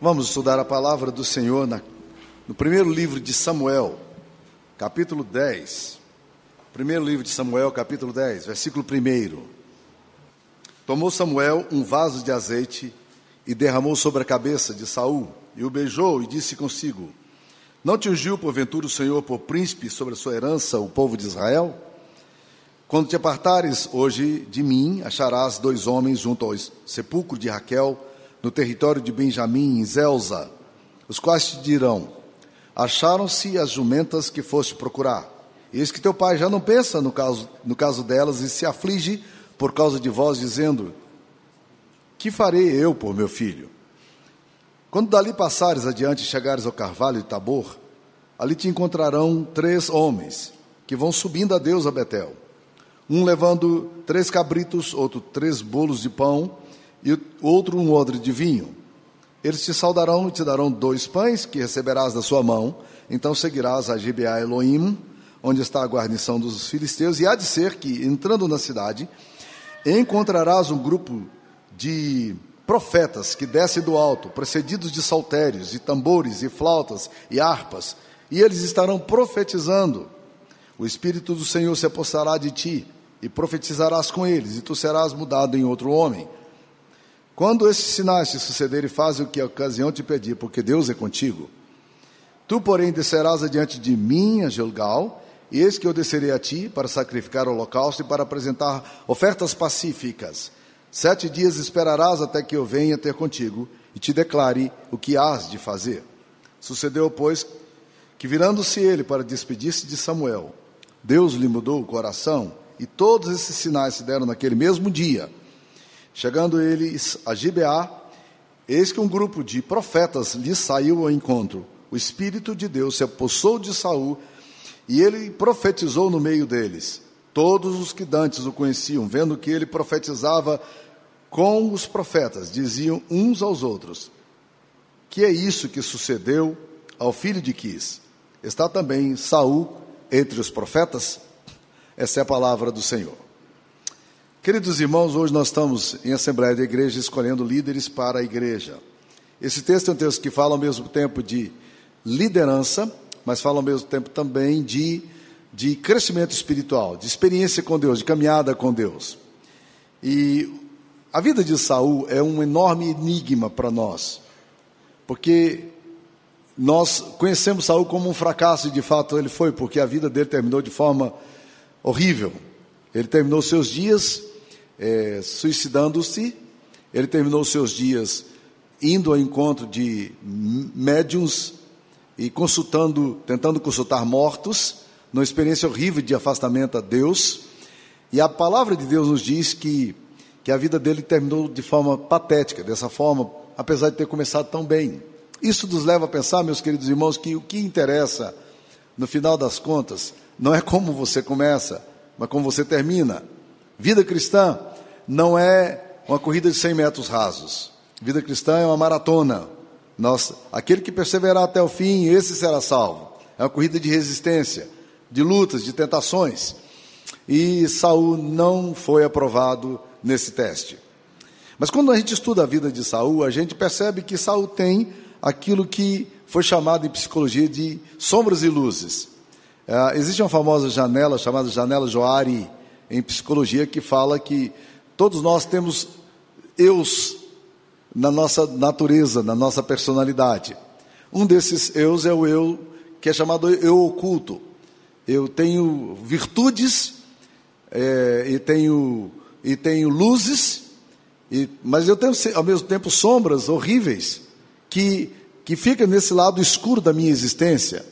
Vamos estudar a palavra do Senhor na, no primeiro livro de Samuel, capítulo 10. Primeiro livro de Samuel, capítulo 10, versículo 1. Tomou Samuel um vaso de azeite e derramou sobre a cabeça de Saul, e o beijou e disse consigo: Não te ungiu porventura o Senhor por príncipe sobre a sua herança, o povo de Israel? Quando te apartares hoje de mim, acharás dois homens junto ao sepulcro de Raquel, no território de Benjamim, em Zelza, os quais te dirão: Acharam-se as jumentas que foste procurar. Eis que teu pai já não pensa no caso, no caso delas e se aflige por causa de vós, dizendo: Que farei eu por meu filho? Quando dali passares adiante e chegares ao carvalho de Tabor, ali te encontrarão três homens que vão subindo a Deus a Betel. Um levando três cabritos, outro três bolos de pão e outro um odre de vinho. Eles te saudarão e te darão dois pães que receberás da sua mão. Então seguirás a Gibeá Elohim, onde está a guarnição dos filisteus, e há de ser que, entrando na cidade, encontrarás um grupo de profetas que descem do alto, precedidos de saltérios, e tambores, e flautas, e harpas, e eles estarão profetizando. O Espírito do Senhor se apossará de ti, e profetizarás com eles, e tu serás mudado em outro homem quando esses sinais te sucederem, faz o que a ocasião te pedir, porque Deus é contigo. Tu, porém, descerás adiante de mim a Gilgal, e eis que eu descerei a ti para sacrificar o holocausto e para apresentar ofertas pacíficas. Sete dias esperarás até que eu venha ter contigo e te declare o que hás de fazer. Sucedeu, pois, que virando-se ele para despedir-se de Samuel, Deus lhe mudou o coração, e todos esses sinais se deram naquele mesmo dia. Chegando eles a Gibeá, eis que um grupo de profetas lhe saiu ao encontro. O Espírito de Deus se apossou de Saul e ele profetizou no meio deles. Todos os que dantes o conheciam, vendo que ele profetizava com os profetas, diziam uns aos outros: Que é isso que sucedeu ao filho de Quis? Está também Saul entre os profetas? Essa é a palavra do Senhor. Queridos irmãos, hoje nós estamos em Assembleia da Igreja escolhendo líderes para a igreja. Esse texto é um texto que fala ao mesmo tempo de liderança, mas fala ao mesmo tempo também de, de crescimento espiritual, de experiência com Deus, de caminhada com Deus. E a vida de Saul é um enorme enigma para nós, porque nós conhecemos Saul como um fracasso e de fato ele foi, porque a vida dele terminou de forma horrível. Ele terminou seus dias é, suicidando-se. Ele terminou seus dias indo ao encontro de médiums e consultando, tentando consultar mortos, numa experiência horrível de afastamento a Deus. E a palavra de Deus nos diz que, que a vida dele terminou de forma patética, dessa forma, apesar de ter começado tão bem. Isso nos leva a pensar, meus queridos irmãos, que o que interessa, no final das contas, não é como você começa, mas como você termina. Vida cristã não é uma corrida de 100 metros rasos. Vida cristã é uma maratona. Nós, aquele que perseverar até o fim, esse será salvo. É uma corrida de resistência, de lutas, de tentações. E Saul não foi aprovado nesse teste. Mas quando a gente estuda a vida de Saul, a gente percebe que Saul tem aquilo que foi chamado em psicologia de sombras e luzes. É, existe uma famosa janela chamada janela Joari, em psicologia que fala que todos nós temos eus na nossa natureza, na nossa personalidade. Um desses eus é o eu que é chamado eu oculto. Eu tenho virtudes é, e tenho e tenho luzes, e, mas eu tenho ao mesmo tempo sombras horríveis que que ficam nesse lado escuro da minha existência.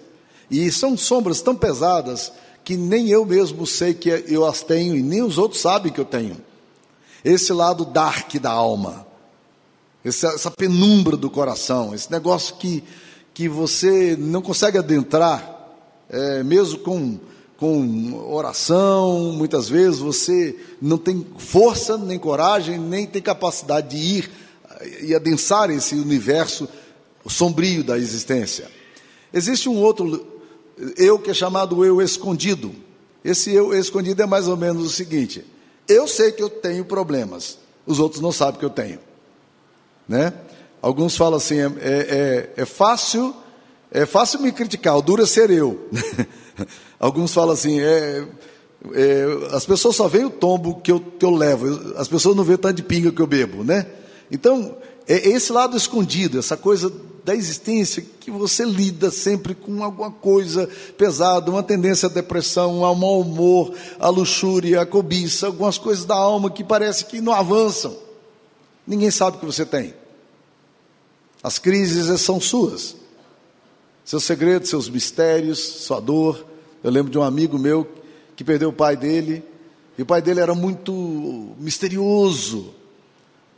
E são sombras tão pesadas que nem eu mesmo sei que eu as tenho e nem os outros sabem que eu tenho. Esse lado dark da alma, essa, essa penumbra do coração, esse negócio que, que você não consegue adentrar, é, mesmo com, com oração, muitas vezes você não tem força, nem coragem, nem tem capacidade de ir e adensar esse universo sombrio da existência. Existe um outro eu que é chamado eu escondido. Esse eu escondido é mais ou menos o seguinte: eu sei que eu tenho problemas, os outros não sabem que eu tenho, né? Alguns falam assim: é, é, é fácil, é fácil me criticar, o duro é ser eu. Alguns falam assim: é, é, as pessoas só veem o tombo que eu, que eu levo, as pessoas não veem tanto de pinga que eu bebo, né? Então, é esse lado escondido, essa coisa da existência que você lida sempre com alguma coisa pesada, uma tendência à depressão, ao mau humor, à luxúria, à cobiça, algumas coisas da alma que parece que não avançam. Ninguém sabe o que você tem. As crises são suas. Seus segredos, seus mistérios, sua dor. Eu lembro de um amigo meu que perdeu o pai dele, e o pai dele era muito misterioso.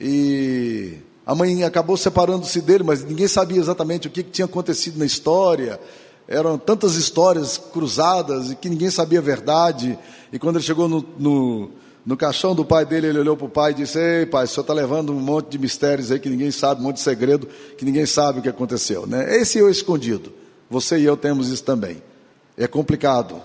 E a mãe acabou separando-se dele, mas ninguém sabia exatamente o que, tinha acontecido na história. Eram tantas histórias cruzadas e que ninguém sabia a verdade. E quando ele chegou no, no, no caixão do pai dele, ele olhou para o pai e disse: Ei, pai, o senhor está levando um monte de mistérios aí que ninguém sabe, um monte de segredo que ninguém sabe o que aconteceu. Né? Esse o escondido. Você e eu temos isso também. É complicado.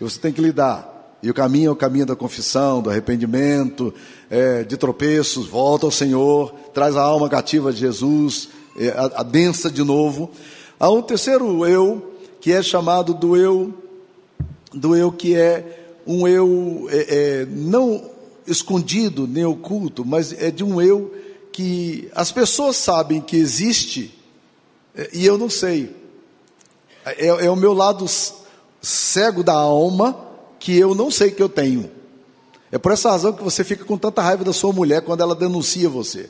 Você tem que lidar. E o caminho é o caminho da confissão, do arrependimento, é, de tropeços, volta ao Senhor, traz a alma cativa de Jesus, é, adensa de novo. Há um terceiro eu, que é chamado do eu, do eu que é um eu é, é, não escondido nem oculto, mas é de um eu que as pessoas sabem que existe é, e eu não sei. É, é o meu lado cego da alma que eu não sei que eu tenho. É por essa razão que você fica com tanta raiva da sua mulher quando ela denuncia você.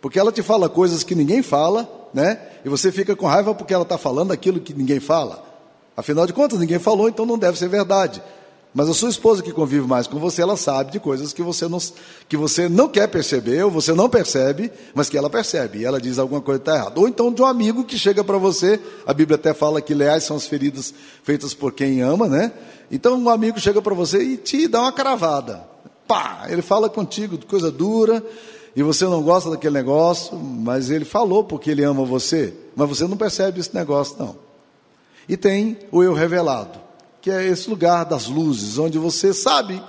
Porque ela te fala coisas que ninguém fala, né? E você fica com raiva porque ela está falando aquilo que ninguém fala. Afinal de contas, ninguém falou, então não deve ser verdade. Mas a sua esposa que convive mais com você, ela sabe de coisas que você não, que você não quer perceber, ou você não percebe, mas que ela percebe. E ela diz alguma coisa está errada. Ou então de um amigo que chega para você, a Bíblia até fala que leais são as feridas feitas por quem ama, né? Então um amigo chega para você e te dá uma cravada. Pá! Ele fala contigo de coisa dura, e você não gosta daquele negócio, mas ele falou porque ele ama você, mas você não percebe esse negócio, não. E tem o eu revelado que é esse lugar das luzes, onde você sabe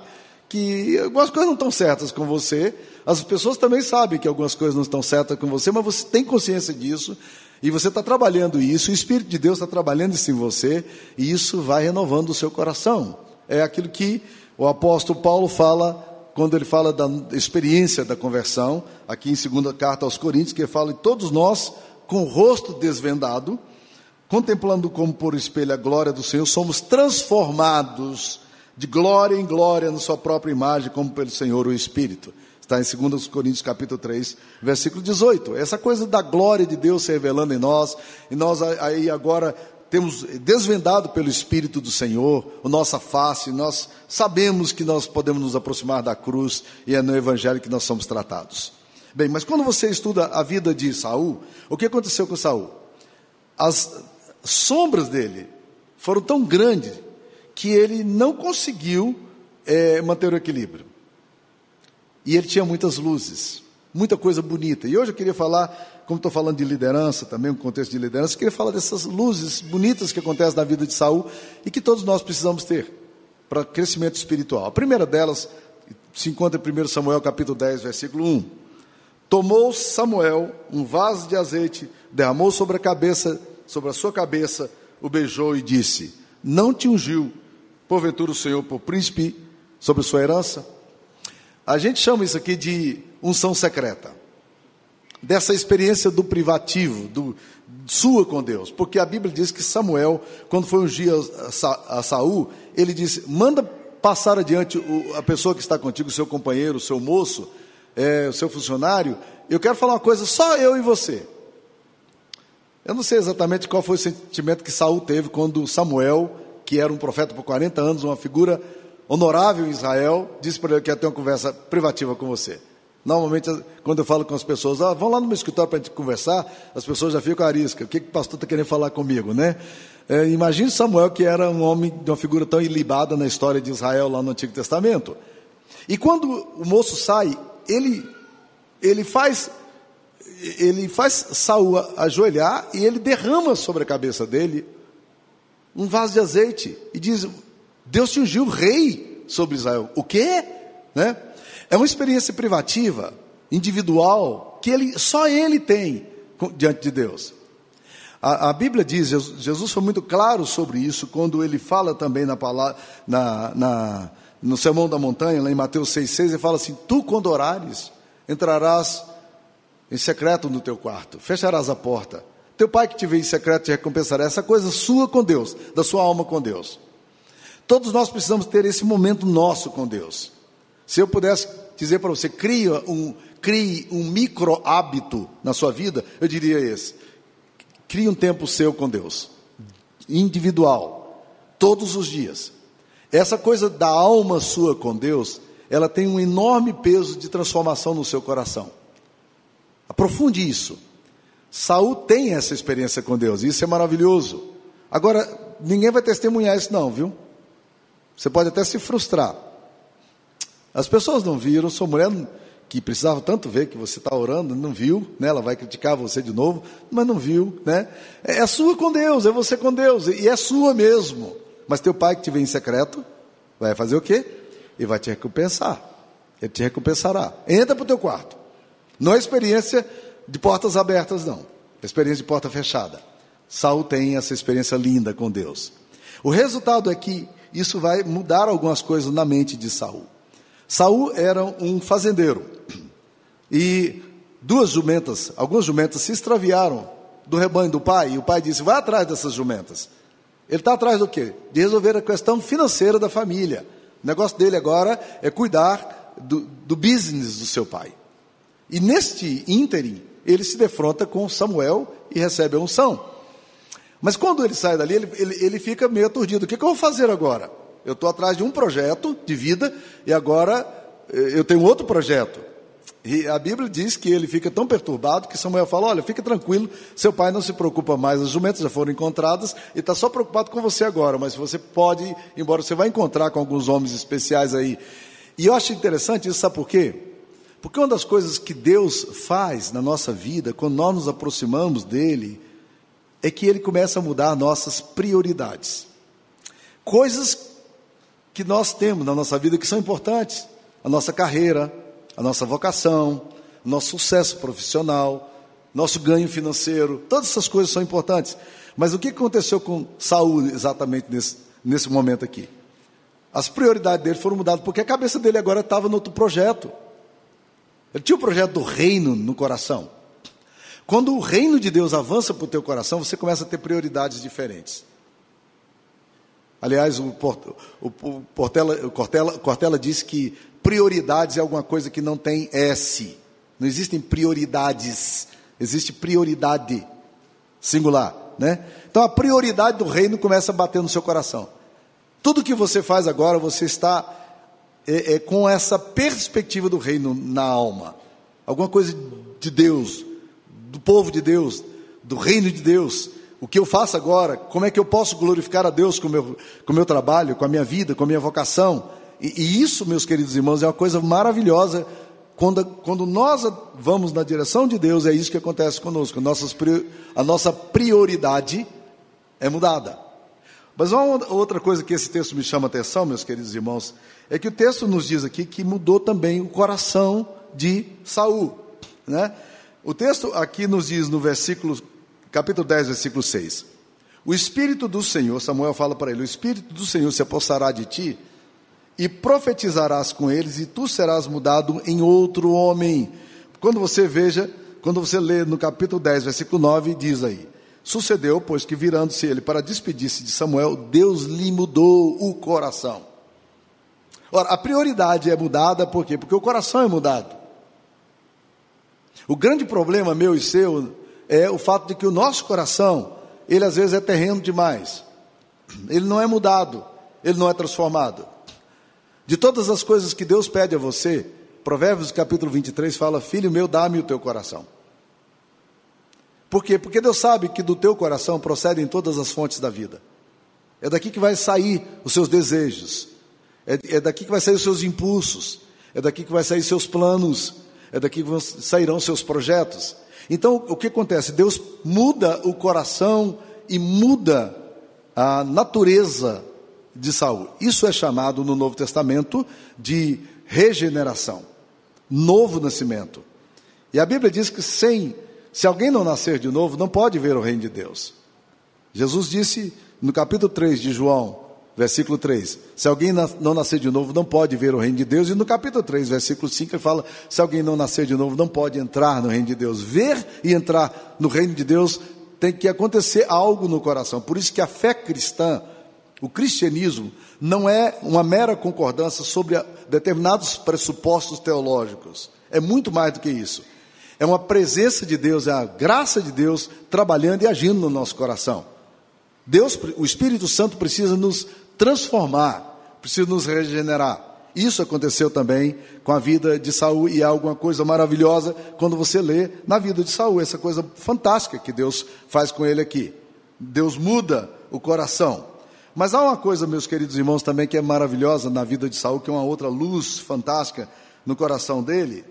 que algumas coisas não estão certas com você, as pessoas também sabem que algumas coisas não estão certas com você, mas você tem consciência disso, e você está trabalhando isso, o Espírito de Deus está trabalhando isso em você, e isso vai renovando o seu coração. É aquilo que o apóstolo Paulo fala quando ele fala da experiência da conversão, aqui em segunda carta aos Coríntios, que ele fala de todos nós com o rosto desvendado, contemplando como por espelho a glória do Senhor, somos transformados de glória em glória na sua própria imagem, como pelo Senhor o Espírito. Está em 2 Coríntios capítulo 3, versículo 18. Essa coisa da glória de Deus se revelando em nós, e nós aí agora temos desvendado pelo Espírito do Senhor a nossa face, nós sabemos que nós podemos nos aproximar da cruz e é no Evangelho que nós somos tratados. Bem, mas quando você estuda a vida de Saul, o que aconteceu com Saul? As, sombras dele foram tão grandes que ele não conseguiu é, manter o equilíbrio. E ele tinha muitas luzes, muita coisa bonita. E hoje eu queria falar, como estou falando de liderança, também um contexto de liderança, eu queria falar dessas luzes bonitas que acontecem na vida de Saul e que todos nós precisamos ter para crescimento espiritual. A primeira delas se encontra em 1 Samuel capítulo 10, versículo 1. Tomou Samuel um vaso de azeite, derramou sobre a cabeça sobre a sua cabeça, o beijou e disse: Não te ungiu, porventura, o Senhor por príncipe sobre sua herança? A gente chama isso aqui de unção secreta. Dessa experiência do privativo, do sua com Deus. Porque a Bíblia diz que Samuel, quando foi ungir a, Saul, ele disse: manda passar adiante a pessoa que está contigo, o seu companheiro, o seu moço, é, o seu funcionário. Eu quero falar uma coisa, só eu e você. Eu não sei exatamente qual foi o sentimento que Saul teve quando Samuel, que era um profeta por 40 anos, uma figura honorável em Israel, disse para ele que ia ter uma conversa privativa com você. Normalmente, quando eu falo com as pessoas, ah, vão lá no meu escritório para a gente conversar, as pessoas já ficam arisca. O que, que o pastor está querendo falar comigo, né? É, imagine Samuel, que era um homem de uma figura tão ilibada na história de Israel lá no Antigo Testamento. E quando o moço sai, ele, ele faz ele faz Saul ajoelhar e ele derrama sobre a cabeça dele um vaso de azeite e diz: Deus te ungiu rei sobre Israel. O quê? Né? É uma experiência privativa, individual, que ele, só ele tem diante de Deus. A, a, Bíblia diz, Jesus foi muito claro sobre isso quando ele fala também na palavra, na, na, no Sermão da Montanha, lá em Mateus 6,6, ele fala assim: Tu, quando orares, entrarás em secreto no teu quarto, fecharás a porta. Teu pai que te vê em secreto te recompensará. Essa coisa sua com Deus, da sua alma com Deus. Todos nós precisamos ter esse momento nosso com Deus. Se eu pudesse dizer para você, crie um, crie um micro hábito na sua vida, eu diria esse. Crie um tempo seu com Deus, individual, todos os dias. Essa coisa da alma sua com Deus, ela tem um enorme peso de transformação no seu coração. Aprofunde isso. Saul tem essa experiência com Deus, isso é maravilhoso. Agora, ninguém vai testemunhar isso não, viu? Você pode até se frustrar. As pessoas não viram, sua mulher que precisava tanto ver que você está orando, não viu, né? ela vai criticar você de novo, mas não viu. Né? É, é sua com Deus, é você com Deus, e é sua mesmo. Mas teu pai que te vê em secreto, vai fazer o quê? Ele vai te recompensar. Ele te recompensará. Entra para o teu quarto. Não é experiência de portas abertas, não. É experiência de porta fechada. Saul tem essa experiência linda com Deus. O resultado é que isso vai mudar algumas coisas na mente de Saul. Saul era um fazendeiro e duas jumentas, algumas jumentas se extraviaram do rebanho do pai e o pai disse: vai atrás dessas jumentas. Ele está atrás do quê? De resolver a questão financeira da família. O negócio dele agora é cuidar do, do business do seu pai. E neste ínterim, ele se defronta com Samuel e recebe a unção. Mas quando ele sai dali, ele, ele, ele fica meio aturdido. O que, que eu vou fazer agora? Eu estou atrás de um projeto de vida e agora eh, eu tenho outro projeto. E a Bíblia diz que ele fica tão perturbado que Samuel fala: Olha, fica tranquilo, seu pai não se preocupa mais, as jumentas já foram encontradas e está só preocupado com você agora, mas você pode, embora você vai encontrar com alguns homens especiais aí. E eu acho interessante isso, sabe por quê? Porque uma das coisas que Deus faz na nossa vida, quando nós nos aproximamos dele, é que ele começa a mudar nossas prioridades. Coisas que nós temos na nossa vida que são importantes: a nossa carreira, a nossa vocação, nosso sucesso profissional, nosso ganho financeiro, todas essas coisas são importantes. Mas o que aconteceu com Saul exatamente nesse, nesse momento aqui? As prioridades dele foram mudadas, porque a cabeça dele agora estava no outro projeto. Ele tinha o projeto do reino no coração. Quando o reino de Deus avança para o teu coração, você começa a ter prioridades diferentes. Aliás, o, o, o, Portela, o Cortella, Cortella disse que prioridades é alguma coisa que não tem S. Não existem prioridades, existe prioridade singular, né? Então a prioridade do reino começa a bater no seu coração. Tudo que você faz agora, você está é, é, com essa perspectiva do reino na alma. Alguma coisa de Deus, do povo de Deus, do reino de Deus, o que eu faço agora, como é que eu posso glorificar a Deus com o meu, com meu trabalho, com a minha vida, com a minha vocação. E, e isso, meus queridos irmãos, é uma coisa maravilhosa. Quando, quando nós vamos na direção de Deus, é isso que acontece conosco. Nossas, a nossa prioridade é mudada. Mas uma outra coisa que esse texto me chama a atenção, meus queridos irmãos, é que o texto nos diz aqui que mudou também o coração de Saul. Né? O texto aqui nos diz no versículo capítulo 10, versículo 6. O Espírito do Senhor, Samuel fala para ele: O Espírito do Senhor se apossará de ti, e profetizarás com eles, e tu serás mudado em outro homem. Quando você veja, quando você lê no capítulo 10, versículo 9, diz aí: Sucedeu, pois que virando-se ele para despedir-se de Samuel, Deus lhe mudou o coração. Ora, a prioridade é mudada por quê? Porque o coração é mudado. O grande problema meu e seu é o fato de que o nosso coração, ele às vezes é terreno demais. Ele não é mudado, ele não é transformado. De todas as coisas que Deus pede a você, Provérbios capítulo 23 fala: Filho meu, dá-me o teu coração. Por quê? Porque Deus sabe que do teu coração procedem todas as fontes da vida. É daqui que vai sair os seus desejos, é, é daqui que vai sair os seus impulsos, é daqui que vai sair seus planos, é daqui que sairão seus projetos. Então, o que acontece? Deus muda o coração e muda a natureza de Saul. Isso é chamado no Novo Testamento de regeneração, novo nascimento. E a Bíblia diz que sem, se alguém não nascer de novo, não pode ver o reino de Deus. Jesus disse no capítulo 3 de João, versículo 3, se alguém não nascer de novo, não pode ver o reino de Deus. E no capítulo 3, versículo 5, ele fala: se alguém não nascer de novo, não pode entrar no reino de Deus. Ver e entrar no reino de Deus tem que acontecer algo no coração. Por isso que a fé cristã, o cristianismo, não é uma mera concordância sobre determinados pressupostos teológicos. É muito mais do que isso. É uma presença de Deus, é a graça de Deus trabalhando e agindo no nosso coração. Deus, o Espírito Santo precisa nos transformar, precisa nos regenerar. Isso aconteceu também com a vida de Saul e é alguma coisa maravilhosa quando você lê na vida de Saul, essa coisa fantástica que Deus faz com ele aqui. Deus muda o coração. Mas há uma coisa, meus queridos irmãos, também que é maravilhosa na vida de Saul, que é uma outra luz fantástica no coração dele,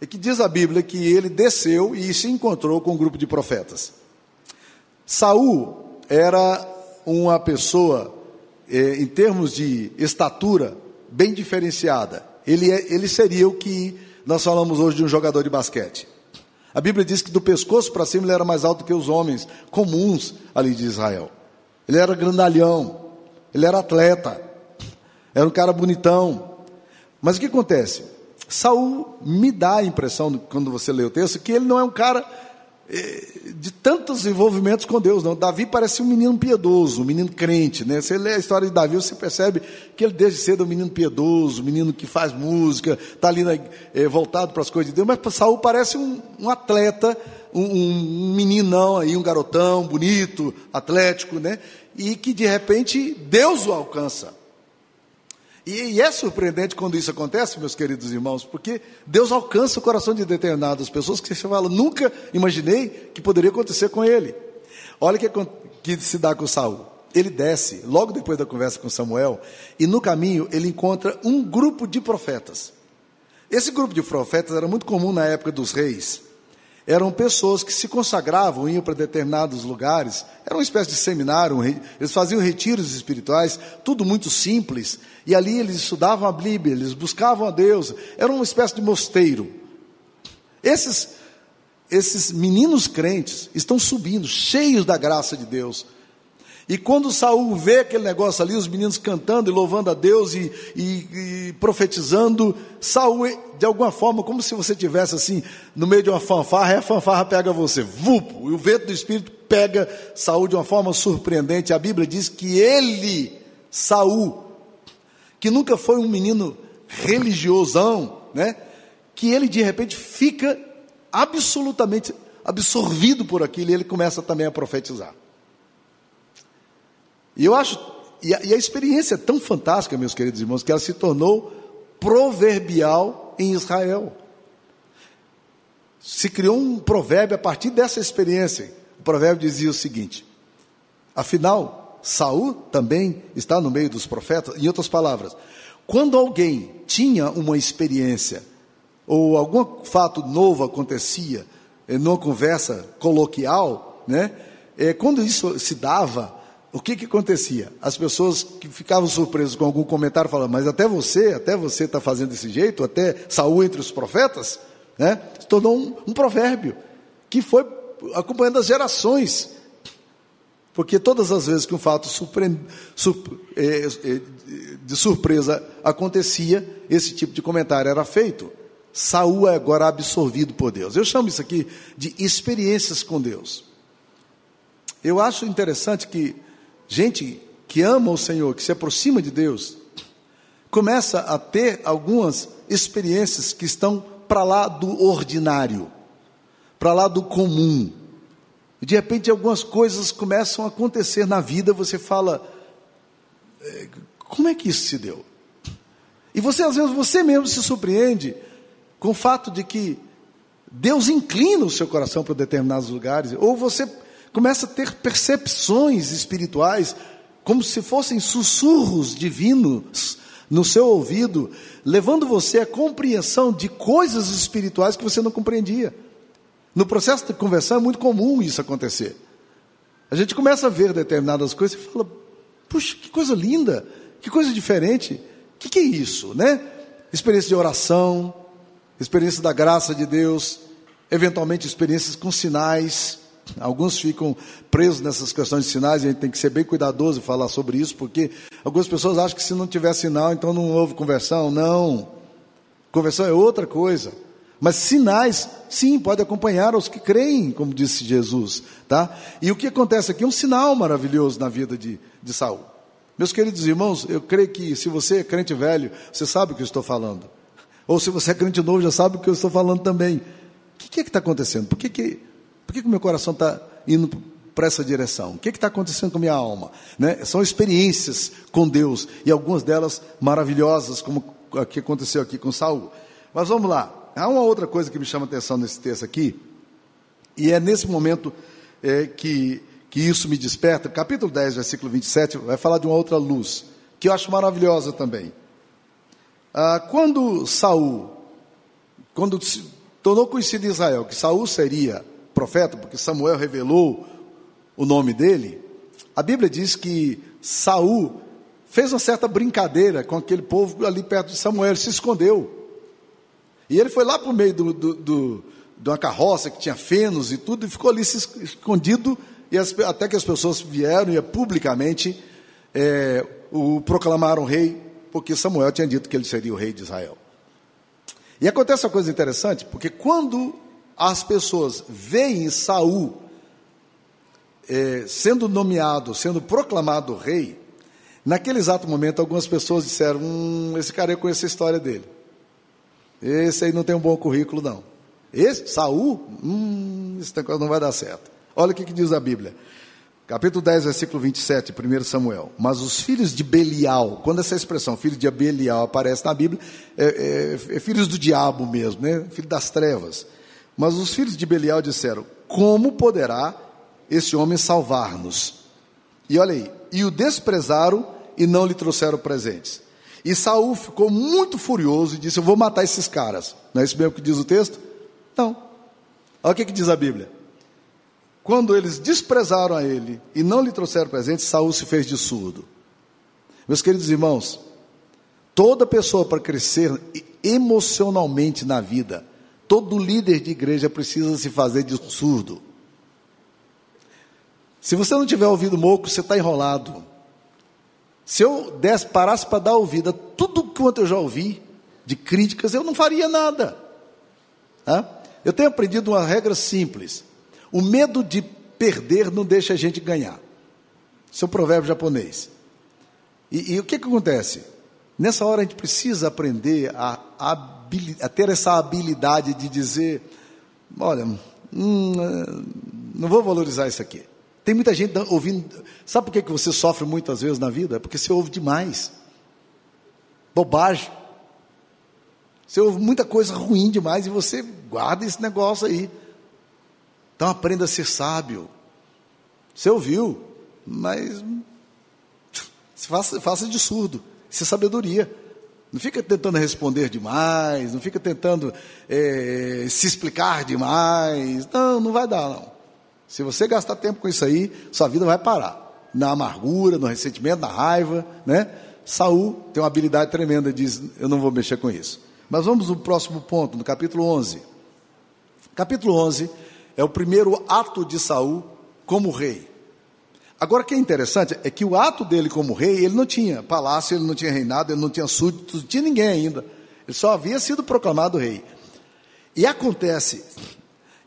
é que diz a Bíblia que ele desceu e se encontrou com um grupo de profetas. Saul era uma pessoa, em termos de estatura, bem diferenciada. Ele, é, ele seria o que nós falamos hoje de um jogador de basquete. A Bíblia diz que do pescoço para cima ele era mais alto que os homens comuns ali de Israel. Ele era grandalhão, ele era atleta, era um cara bonitão. Mas o que acontece? Saul me dá a impressão, quando você lê o texto, que ele não é um cara de tantos envolvimentos com Deus, não. Davi parece um menino piedoso, um menino crente, né? Você lê a história de Davi, você percebe que ele desde cedo é um menino piedoso, um menino que faz música, está ali na, é, voltado para as coisas de Deus, mas Saul parece um, um atleta, um, um, meninão aí, um garotão bonito, atlético, né? E que de repente Deus o alcança. E, e, é surpreendente quando isso acontece, meus queridos irmãos, porque Deus alcança o coração de determinadas pessoas que você fala, nunca imaginei que poderia acontecer com ele. Olha o que, que se dá com Saul. Ele desce, logo depois da conversa com Samuel, e no caminho ele encontra um grupo de profetas. Esse grupo de profetas era muito comum na época dos reis eram pessoas que se consagravam, iam para determinados lugares, era uma espécie de seminário, eles faziam retiros espirituais, tudo muito simples, e ali eles estudavam a Bíblia, eles buscavam a Deus, era uma espécie de mosteiro. Esses, esses meninos crentes estão subindo, cheios da graça de Deus, e quando Saul vê aquele negócio ali, os meninos cantando e louvando a Deus e, e, e profetizando, Saul, de alguma forma, como se você tivesse assim, no meio de uma fanfarra, e a fanfarra pega você, vupo, e o vento do Espírito pega Saul de uma forma surpreendente. A Bíblia diz que ele, Saul, que nunca foi um menino religiosão, né? Que ele de repente fica absolutamente absorvido por aquilo e ele começa também a profetizar. E eu acho, e a, e a experiência é tão fantástica, meus queridos irmãos, que ela se tornou proverbial em Israel. Se criou um provérbio a partir dessa experiência. O provérbio dizia o seguinte: afinal, Saul também está no meio dos profetas. Em outras palavras, quando alguém tinha uma experiência ou algum fato novo acontecia numa conversa coloquial, né? É, quando isso se dava, o que, que acontecia? As pessoas que ficavam surpresas com algum comentário falavam, mas até você, até você está fazendo desse jeito, até Saul entre os profetas, né? Se tornou um, um provérbio que foi acompanhando as gerações. Porque todas as vezes que um fato surpre... É, é, de surpresa acontecia, esse tipo de comentário era feito. Saul é agora absorvido por Deus. Eu chamo isso aqui de experiências com Deus. Eu acho interessante que gente que ama o Senhor, que se aproxima de Deus, começa a ter algumas experiências que estão para lá do ordinário, para lá do comum. De repente algumas coisas começam a acontecer na vida, você fala, é, como é que isso se deu? E você às vezes você mesmo se surpreende com o fato de que Deus inclina o seu coração para determinados lugares, ou você começa a ter percepções espirituais, como se fossem sussurros divinos no seu ouvido, levando você à compreensão de coisas espirituais que você não compreendia. No processo de conversão é muito comum isso acontecer. A gente começa a ver determinadas coisas e fala: puxa, que coisa linda, que coisa diferente, o que, que é isso, né? Experiência de oração, experiência da graça de Deus, eventualmente experiências com sinais. Alguns ficam presos nessas questões de sinais, e a gente tem que ser bem cuidadoso e falar sobre isso, porque algumas pessoas acham que se não tiver sinal, então não houve conversão. Não. Conversão é outra coisa. Mas sinais, sim, pode acompanhar os que creem, como disse Jesus, tá? E o que acontece aqui é um sinal maravilhoso na vida de, de Saul. Meus queridos irmãos, eu creio que se você é crente velho, você sabe o que eu estou falando. Ou se você é crente novo, já sabe o que eu estou falando também. O que é que está acontecendo? Por que, que, por que, o meu coração está indo para essa direção? O que está acontecendo com a minha alma? Né? São experiências com Deus, e algumas delas maravilhosas, como o que aconteceu aqui com Saul. Mas vamos lá. Há uma outra coisa que me chama a atenção nesse texto aqui, e é nesse momento é, que, que isso me desperta. Capítulo 10, versículo 27, vai falar de uma outra luz, que eu acho maravilhosa também. Ah, quando Saul, quando se tornou conhecido em Israel que Saul seria profeta, porque Samuel revelou o nome dele, a Bíblia diz que Saul fez uma certa brincadeira com aquele povo ali perto de Samuel, ele se escondeu. E ele foi lá para o meio do, do, do, de uma carroça que tinha fenos e tudo, e ficou ali se escondido, e as, até que as pessoas vieram e publicamente é, o proclamaram rei porque Samuel tinha dito que ele seria o rei de Israel. E acontece uma coisa interessante, porque quando as pessoas veem Saul é, sendo nomeado, sendo proclamado rei, naquele exato momento algumas pessoas disseram: hum, esse cara eu conheço a história dele. Esse aí não tem um bom currículo, não. Esse, Saul, hum, esse negócio não vai dar certo. Olha o que, que diz a Bíblia. Capítulo 10, versículo 27, 1 Samuel. Mas os filhos de Belial, quando essa expressão filho de Belial aparece na Bíblia, é, é, é filhos do diabo mesmo, né? filho das trevas. Mas os filhos de Belial disseram: Como poderá esse homem salvar-nos? E olha aí, e o desprezaram e não lhe trouxeram presentes. E Saul ficou muito furioso e disse: Eu vou matar esses caras. Não é isso mesmo que diz o texto? Não. Olha o que, que diz a Bíblia. Quando eles desprezaram a ele e não lhe trouxeram presentes, Saul se fez de surdo. Meus queridos irmãos, toda pessoa para crescer emocionalmente na vida, todo líder de igreja precisa se fazer de surdo. Se você não tiver ouvido moco, você está enrolado. Se eu desse, parasse para dar ouvida tudo quanto eu já ouvi de críticas, eu não faria nada. Eu tenho aprendido uma regra simples. O medo de perder não deixa a gente ganhar. Isso é um provérbio japonês. E, e o que, que acontece? Nessa hora a gente precisa aprender a, a, a ter essa habilidade de dizer: olha, hum, não vou valorizar isso aqui. Tem muita gente ouvindo. Sabe por que, que você sofre muitas vezes na vida? É porque você ouve demais. Bobagem. Você ouve muita coisa ruim demais e você guarda esse negócio aí. Então aprenda a ser sábio. Você ouviu, mas faça, faça de surdo. Isso é sabedoria. Não fica tentando responder demais, não fica tentando é, se explicar demais. Não, não vai dar, não. Se você gastar tempo com isso aí, sua vida vai parar. Na amargura, no ressentimento, na raiva, né? Saul tem uma habilidade tremenda, diz, eu não vou mexer com isso. Mas vamos no próximo ponto, no capítulo 11. Capítulo 11 é o primeiro ato de Saul como rei. Agora, o que é interessante é que o ato dele como rei, ele não tinha palácio, ele não tinha reinado, ele não tinha súditos, não tinha ninguém ainda. Ele só havia sido proclamado rei. E acontece,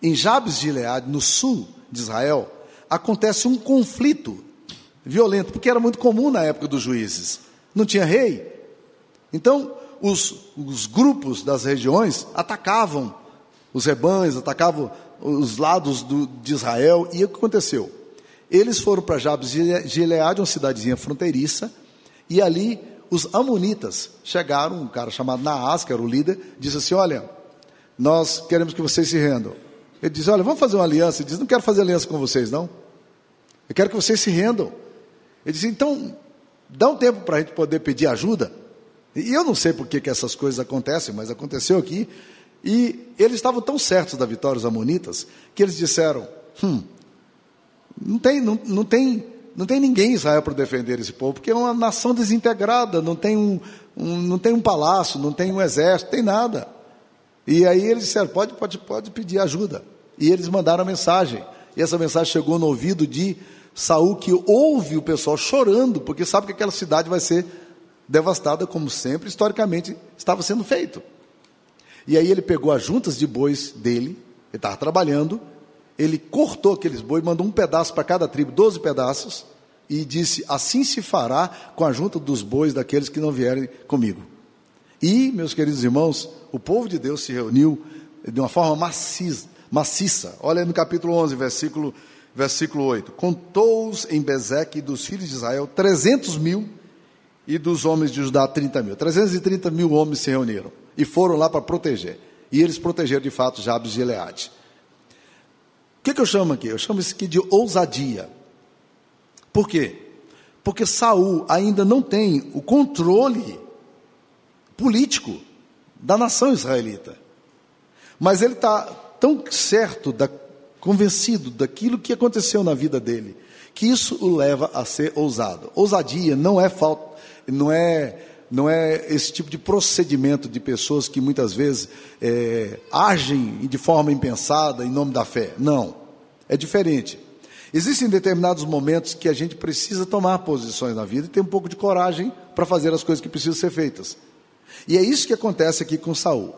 em Jabes de Gileade, no sul de Israel, acontece um conflito violento, porque era muito comum na época dos juízes. Não tinha rei. Então, os, os grupos das regiões atacavam os rebanhos, atacavam os lados do, de Israel. E o que aconteceu? Eles foram para Jabes de Gileade, uma cidadezinha fronteiriça, e ali os amonitas chegaram, um cara chamado Naas, que era o líder, disse assim: Olha, nós queremos que vocês se rendam. Ele diz: Olha, vamos fazer uma aliança. Ele diz: Não quero fazer aliança com vocês, não. Eu quero que vocês se rendam. Ele diz: Então, dá um tempo para a gente poder pedir ajuda. E eu não sei por que, que essas coisas acontecem, mas aconteceu aqui. E eles estavam tão certos da vitória dos amonitas que eles disseram: Hum, não tem, não, não tem, não tem ninguém em Israel para defender esse povo, porque é uma nação desintegrada, não tem um, um, não tem um palácio, não tem um exército, tem nada. E aí eles disseram: pode, pode, pode pedir ajuda. E eles mandaram a mensagem. E essa mensagem chegou no ouvido de Saul, que ouve o pessoal chorando, porque sabe que aquela cidade vai ser devastada, como sempre, historicamente estava sendo feito. E aí ele pegou as juntas de bois dele, ele estava trabalhando, ele cortou aqueles bois, mandou um pedaço para cada tribo, 12 pedaços, e disse: Assim se fará com a junta dos bois daqueles que não vierem comigo. E, meus queridos irmãos, o povo de Deus se reuniu de uma forma maciça. maciça. Olha no capítulo 11, versículo, versículo 8. Contou-os em Bezeque dos filhos de Israel 300 mil e dos homens de Judá 30 mil. 330 mil homens se reuniram e foram lá para proteger. E eles protegeram de fato Jabes de Eleade. O que, que eu chamo aqui? Eu chamo isso aqui de ousadia. Por quê? Porque Saul ainda não tem o controle político da nação israelita. Mas ele está tão certo, da, convencido daquilo que aconteceu na vida dele, que isso o leva a ser ousado. Ousadia não é falta, não é, não é esse tipo de procedimento de pessoas que muitas vezes é, agem de forma impensada em nome da fé. Não, é diferente. Existem determinados momentos que a gente precisa tomar posições na vida e ter um pouco de coragem para fazer as coisas que precisam ser feitas. E é isso que acontece aqui com Saul.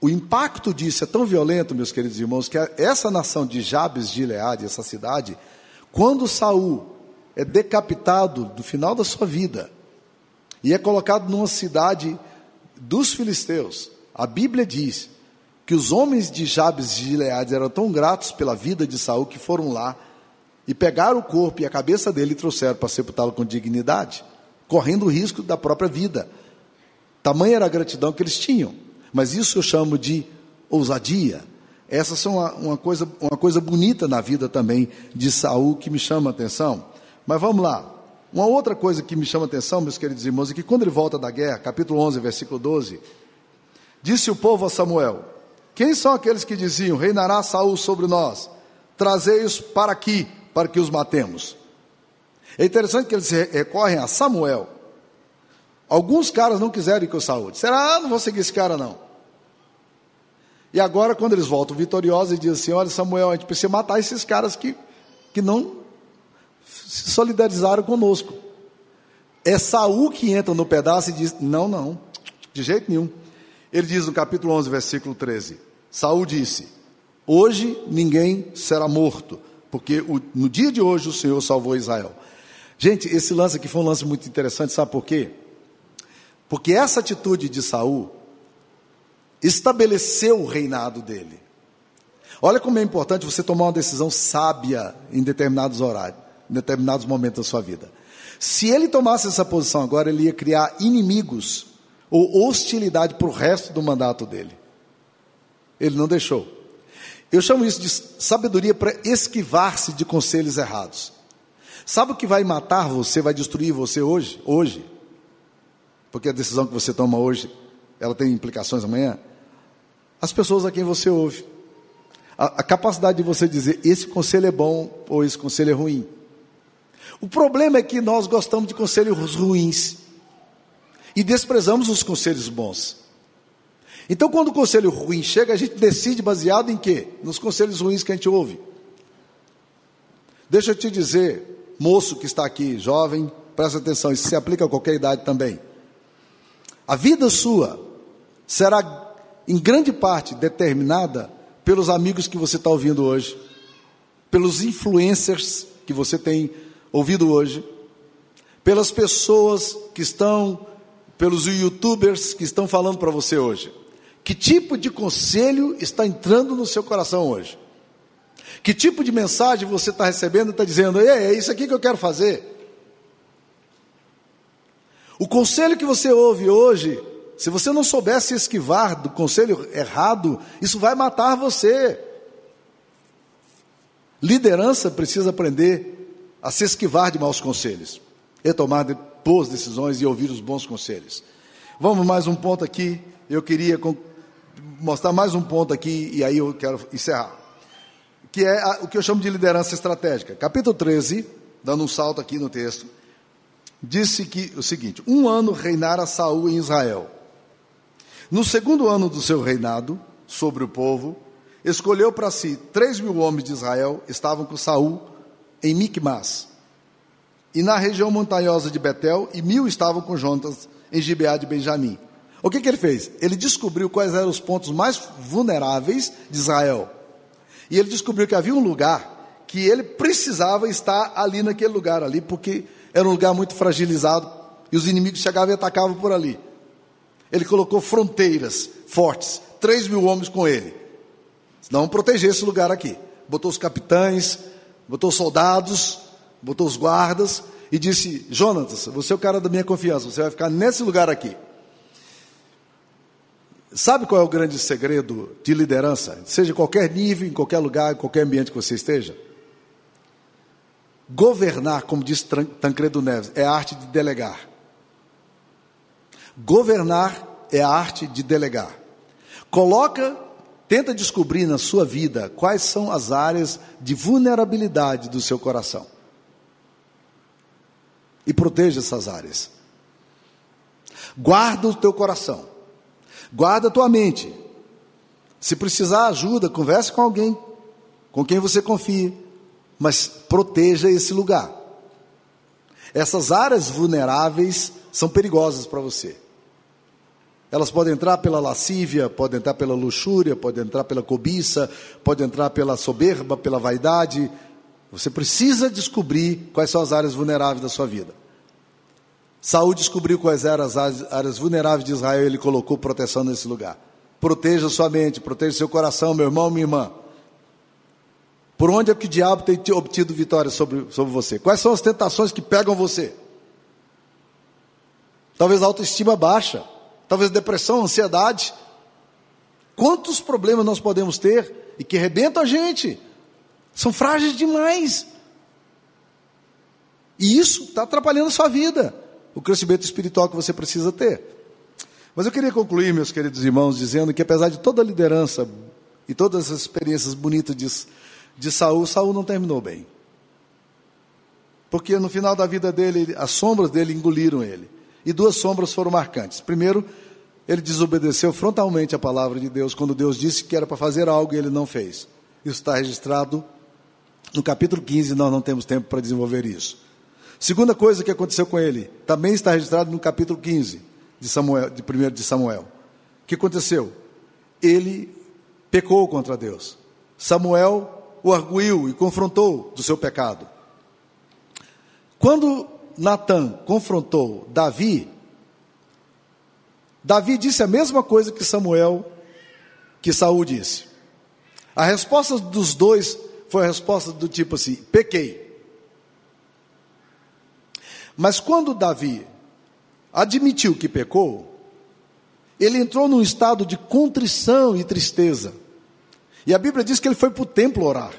O impacto disso é tão violento, meus queridos irmãos, que essa nação de Jabes de Gileade, essa cidade, quando Saul é decapitado no final da sua vida e é colocado numa cidade dos filisteus, a Bíblia diz que os homens de Jabes de Gileade eram tão gratos pela vida de Saul que foram lá e pegaram o corpo e a cabeça dele e trouxeram para sepultá-lo com dignidade, correndo o risco da própria vida. Tamanha era a gratidão que eles tinham. Mas isso eu chamo de ousadia. Essas são uma, uma, coisa, uma coisa bonita na vida também de Saul que me chama a atenção. Mas vamos lá. Uma outra coisa que me chama a atenção, meus queridos irmãos, é que quando ele volta da guerra, capítulo 11, versículo 12, disse o povo a Samuel: Quem são aqueles que diziam: Reinará Saul sobre nós? Trazei-os para aqui para que os matemos. É interessante que eles recorrem a Samuel. Alguns caras não quiseram ir com Saúl. Disseram, ah, não vou seguir esse cara não. E agora, quando eles voltam vitoriosos e dizem assim: olha, Samuel, a gente precisa matar esses caras que, que não solidarizaram conosco. É Saul que entra no pedaço e diz: não, não, de jeito nenhum. Ele diz no capítulo 11, versículo 13: Saul disse: Hoje ninguém será morto, porque o, no dia de hoje o Senhor salvou Israel. Gente, esse lance aqui foi um lance muito interessante, sabe por quê? Porque essa atitude de Saul estabeleceu o reinado dele. Olha como é importante você tomar uma decisão sábia em determinados horários, em determinados momentos da sua vida. Se ele tomasse essa posição agora, ele ia criar inimigos ou hostilidade para o resto do mandato dele. Ele não deixou. Eu chamo isso de sabedoria para esquivar-se de conselhos errados. Sabe o que vai matar você, vai destruir você hoje? Hoje. Porque a decisão que você toma hoje, ela tem implicações amanhã. As pessoas a quem você ouve. A, a capacidade de você dizer esse conselho é bom ou esse conselho é ruim. O problema é que nós gostamos de conselhos ruins e desprezamos os conselhos bons. Então, quando o conselho ruim chega, a gente decide baseado em quê? Nos conselhos ruins que a gente ouve. Deixa eu te dizer, moço que está aqui, jovem, presta atenção, isso se aplica a qualquer idade também. A vida sua será, em grande parte, determinada pelos amigos que você está ouvindo hoje, pelos influencers que você tem ouvido hoje, pelas pessoas que estão, pelos youtubers que estão falando para você hoje. Que tipo de conselho está entrando no seu coração hoje? Que tipo de mensagem você está recebendo e está dizendo, é isso aqui que eu quero fazer? O conselho que você ouve hoje, se você não soubesse esquivar do conselho errado, isso vai matar você. Liderança precisa aprender a se esquivar de maus conselhos e tomar boas decisões e ouvir os bons conselhos. Vamos mais um ponto aqui. Eu queria mostrar mais um ponto aqui e aí eu quero encerrar. Que é a, o que eu chamo de liderança estratégica. Capítulo 13, dando um salto aqui no texto, disse que o seguinte: um ano reinara Saul em Israel. No segundo ano do seu reinado sobre o povo, escolheu para si três mil homens de Israel, estavam com Saul em Micmas, e na região montanhosa de Betel, e mil estavam com Jonas em Gibeá de Benjamim. O que, que ele fez? Ele descobriu quais eram os pontos mais vulneráveis de Israel. E ele descobriu que havia um lugar que ele precisava estar ali naquele lugar ali, porque era um lugar muito fragilizado e os inimigos chegavam e atacavam por ali. Ele colocou fronteiras fortes, três mil homens com ele. Não proteger esse lugar aqui. Botou os capitães, botou os soldados, botou os guardas e disse: Jonatas, você é o cara da minha confiança, você vai ficar nesse lugar aqui. Sabe qual é o grande segredo de liderança? Seja em qualquer nível, em qualquer lugar, em qualquer ambiente que você esteja. Governar, como diz Tancredo Neves, é a arte de delegar. Governar é a arte de delegar. Coloca, tenta descobrir na sua vida quais são as áreas de vulnerabilidade do seu coração. E proteja essas áreas. Guarda o teu coração. Guarda a tua mente. Se precisar ajuda, converse com alguém com quem você confie, mas proteja esse lugar. Essas áreas vulneráveis são perigosas para você. Elas podem entrar pela lascívia, podem entrar pela luxúria, podem entrar pela cobiça, podem entrar pela soberba, pela vaidade. Você precisa descobrir quais são as áreas vulneráveis da sua vida. Saúl descobriu quais eram as áreas vulneráveis de Israel e ele colocou proteção nesse lugar. Proteja sua mente, proteja seu coração, meu irmão, minha irmã. Por onde é que o diabo tem obtido vitória sobre, sobre você? Quais são as tentações que pegam você? Talvez a autoestima baixa, talvez depressão, ansiedade. Quantos problemas nós podemos ter e que arrebentam a gente? São frágeis demais. E isso está atrapalhando a sua vida o crescimento espiritual que você precisa ter. Mas eu queria concluir, meus queridos irmãos, dizendo que apesar de toda a liderança e todas as experiências bonitas de, de Saul, Saul não terminou bem. Porque no final da vida dele, as sombras dele engoliram ele. E duas sombras foram marcantes. Primeiro, ele desobedeceu frontalmente a palavra de Deus quando Deus disse que era para fazer algo e ele não fez. Isso está registrado no capítulo 15, nós não temos tempo para desenvolver isso. Segunda coisa que aconteceu com ele, também está registrado no capítulo 15 de Samuel, de 1 de Samuel. O que aconteceu? Ele pecou contra Deus. Samuel o arguiu e confrontou do seu pecado. Quando Natan confrontou Davi, Davi disse a mesma coisa que Samuel, que Saul disse. A resposta dos dois foi a resposta do tipo assim: pequei. Mas quando Davi admitiu que pecou, ele entrou num estado de contrição e tristeza. E a Bíblia diz que ele foi para o templo orar.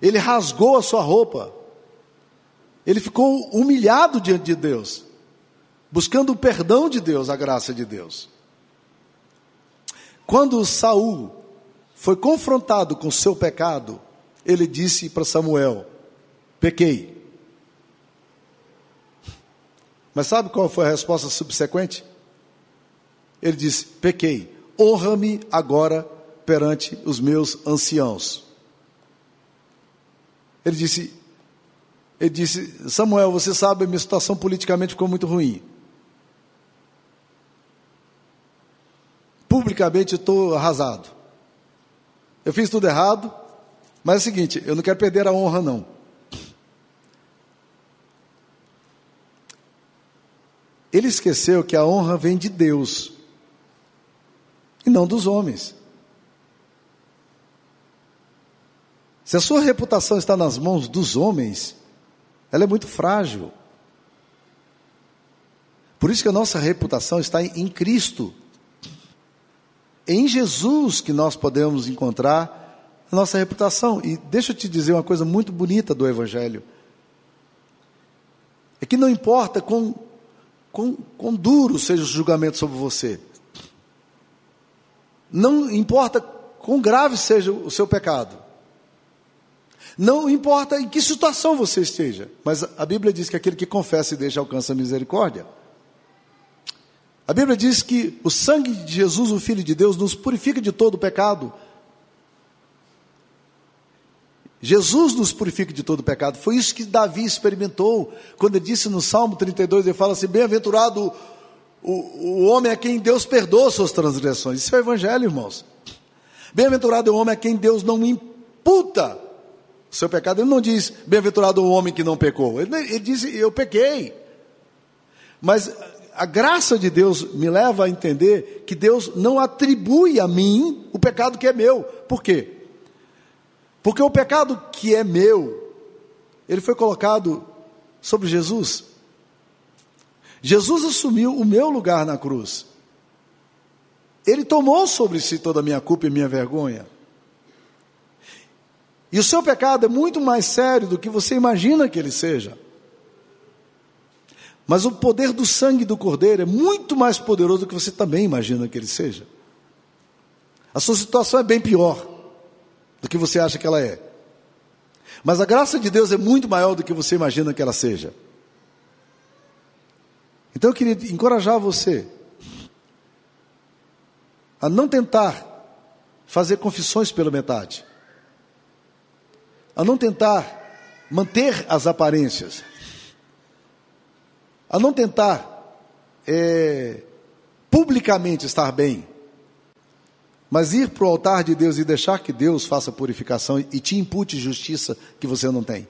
Ele rasgou a sua roupa. Ele ficou humilhado diante de Deus, buscando o perdão de Deus, a graça de Deus. Quando Saul foi confrontado com seu pecado, ele disse para Samuel: Pequei. Mas sabe qual foi a resposta subsequente? Ele disse: Pequei, honra-me agora perante os meus anciãos. Ele disse: Ele disse, Samuel, você sabe, minha situação politicamente ficou muito ruim. Publicamente estou arrasado. Eu fiz tudo errado, mas é o seguinte, eu não quero perder a honra, não. Ele esqueceu que a honra vem de Deus e não dos homens. Se a sua reputação está nas mãos dos homens, ela é muito frágil. Por isso que a nossa reputação está em Cristo. Em Jesus que nós podemos encontrar a nossa reputação. E deixa eu te dizer uma coisa muito bonita do Evangelho. É que não importa com quão, quão duro seja o julgamento sobre você. Não importa quão grave seja o seu pecado. Não importa em que situação você esteja, mas a Bíblia diz que aquele que confessa e deixa alcança a misericórdia. A Bíblia diz que o sangue de Jesus, o Filho de Deus, nos purifica de todo pecado. Jesus nos purifica de todo pecado. Foi isso que Davi experimentou quando ele disse no Salmo 32, ele fala assim: Bem-aventurado o, o homem a quem Deus perdoa suas transgressões. Isso é o Evangelho, irmãos. Bem-aventurado é o homem a quem Deus não imputa o seu pecado. Ele não diz, bem-aventurado o homem que não pecou. Ele, ele diz, eu pequei. Mas a graça de Deus me leva a entender que Deus não atribui a mim o pecado que é meu. Por quê? Porque o pecado que é meu, ele foi colocado sobre Jesus. Jesus assumiu o meu lugar na cruz. Ele tomou sobre si toda a minha culpa e minha vergonha. E o seu pecado é muito mais sério do que você imagina que ele seja. Mas o poder do sangue do Cordeiro é muito mais poderoso do que você também imagina que ele seja. A sua situação é bem pior do que você acha que ela é. Mas a graça de Deus é muito maior do que você imagina que ela seja. Então eu queria encorajar você a não tentar fazer confissões pela metade, a não tentar manter as aparências, a não tentar é, publicamente estar bem, mas ir para o altar de Deus e deixar que Deus faça purificação e te impute justiça que você não tem.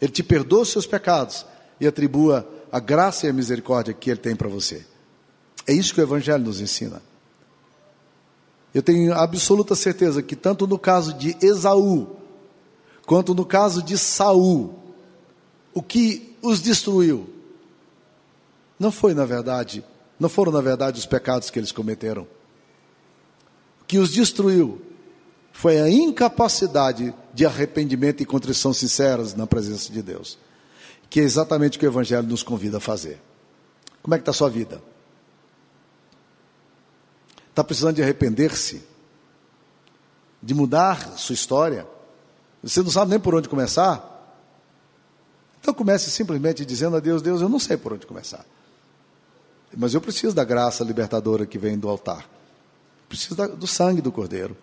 Ele te perdoa os seus pecados e atribua a graça e a misericórdia que Ele tem para você. É isso que o Evangelho nos ensina. Eu tenho absoluta certeza que tanto no caso de Esaú, quanto no caso de Saul, o que os destruiu não foi na verdade, não foram na verdade os pecados que eles cometeram. O que os destruiu foi a incapacidade de arrependimento e contrição sinceras na presença de Deus que é exatamente o que o Evangelho nos convida a fazer. Como é que está a sua vida? Está precisando de arrepender-se? De mudar sua história? Você não sabe nem por onde começar? Então comece simplesmente dizendo a Deus, Deus, eu não sei por onde começar. Mas eu preciso da graça libertadora que vem do altar. Preciso da, do sangue do Cordeiro.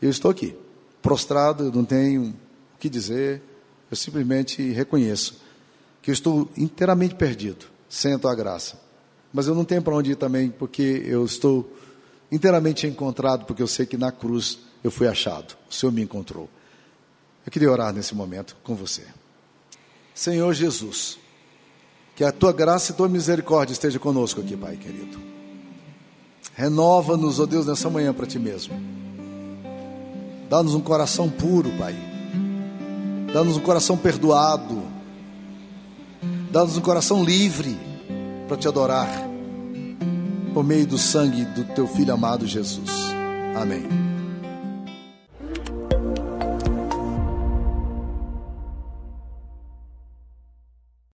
Eu estou aqui, prostrado, eu não tenho o que dizer, eu simplesmente reconheço que eu estou inteiramente perdido, sem a graça. Mas eu não tenho para onde ir também, porque eu estou inteiramente encontrado, porque eu sei que na cruz eu fui achado, o Senhor me encontrou. Eu queria orar nesse momento com você. Senhor Jesus, que a tua graça e tua misericórdia esteja conosco aqui, Pai querido. Renova-nos, ó oh Deus, nessa manhã para ti mesmo. Dá-nos um coração puro, Pai. Dá-nos um coração perdoado Dá-nos um coração livre para te adorar, por meio do sangue do teu filho amado Jesus. Amém.